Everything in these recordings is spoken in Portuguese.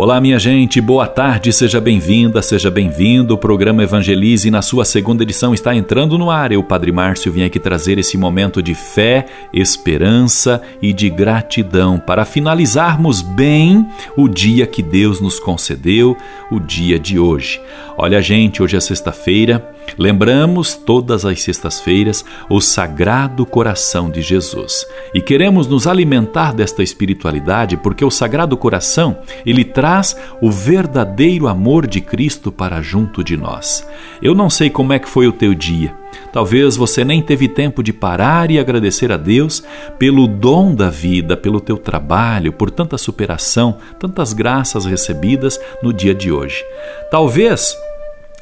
Olá, minha gente, boa tarde, seja bem-vinda, seja bem-vindo. O programa Evangelize, na sua segunda edição, está entrando no ar. Eu, Padre Márcio, vim aqui trazer esse momento de fé, esperança e de gratidão para finalizarmos bem o dia que Deus nos concedeu, o dia de hoje. Olha, gente, hoje é sexta-feira, lembramos todas as sextas-feiras o Sagrado Coração de Jesus e queremos nos alimentar desta espiritualidade porque o Sagrado Coração ele traz traz o verdadeiro amor de Cristo para junto de nós. Eu não sei como é que foi o teu dia. Talvez você nem teve tempo de parar e agradecer a Deus pelo dom da vida, pelo teu trabalho, por tanta superação, tantas graças recebidas no dia de hoje. Talvez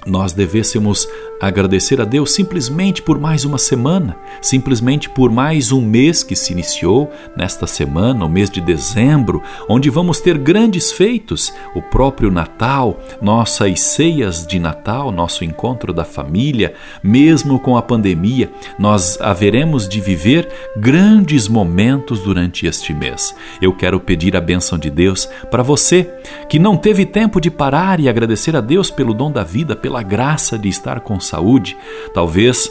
nós devêssemos agradecer a Deus simplesmente por mais uma semana, simplesmente por mais um mês que se iniciou nesta semana, o mês de dezembro, onde vamos ter grandes feitos, o próprio Natal, nossas ceias de Natal, nosso encontro da família, mesmo com a pandemia, nós haveremos de viver grandes momentos durante este mês. Eu quero pedir a bênção de Deus para você que não teve tempo de parar e agradecer a Deus pelo dom da vida, pela graça de estar com saúde, talvez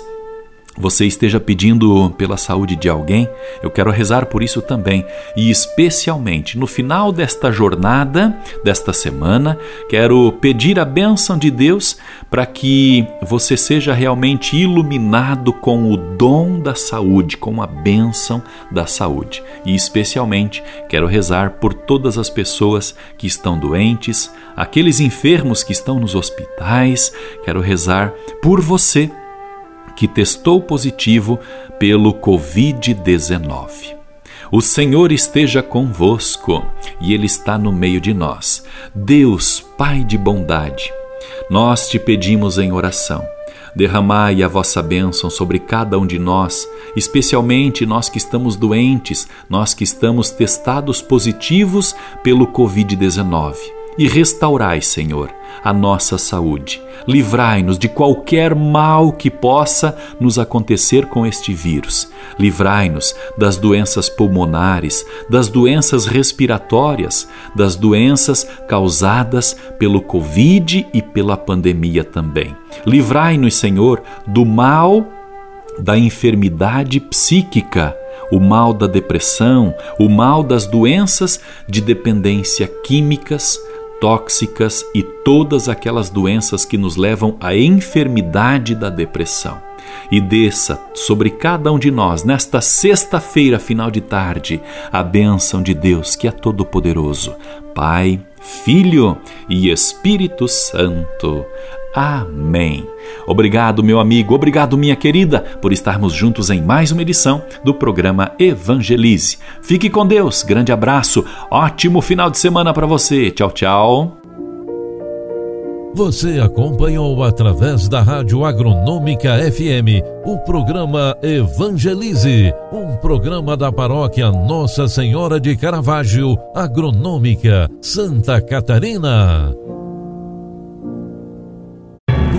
você esteja pedindo pela saúde de alguém, eu quero rezar por isso também. E especialmente no final desta jornada, desta semana, quero pedir a bênção de Deus para que você seja realmente iluminado com o dom da saúde, com a bênção da saúde. E especialmente quero rezar por todas as pessoas que estão doentes, aqueles enfermos que estão nos hospitais, quero rezar por você que testou positivo pelo Covid-19. O Senhor esteja convosco e Ele está no meio de nós. Deus, Pai de bondade, nós te pedimos em oração. Derramai a vossa bênção sobre cada um de nós, especialmente nós que estamos doentes, nós que estamos testados positivos pelo Covid-19 e restaurai, Senhor, a nossa saúde. Livrai-nos de qualquer mal que possa nos acontecer com este vírus. Livrai-nos das doenças pulmonares, das doenças respiratórias, das doenças causadas pelo Covid e pela pandemia também. Livrai-nos, Senhor, do mal da enfermidade psíquica o mal da depressão, o mal das doenças de dependência químicas, tóxicas e todas aquelas doenças que nos levam à enfermidade da depressão. E desça sobre cada um de nós, nesta sexta-feira, final de tarde, a bênção de Deus que é todo-poderoso, Pai, Filho e Espírito Santo. Amém. Obrigado, meu amigo, obrigado, minha querida, por estarmos juntos em mais uma edição do programa Evangelize. Fique com Deus, grande abraço, ótimo final de semana para você. Tchau, tchau. Você acompanhou através da Rádio Agronômica FM o programa Evangelize, um programa da paróquia Nossa Senhora de Caravaggio, Agronômica, Santa Catarina.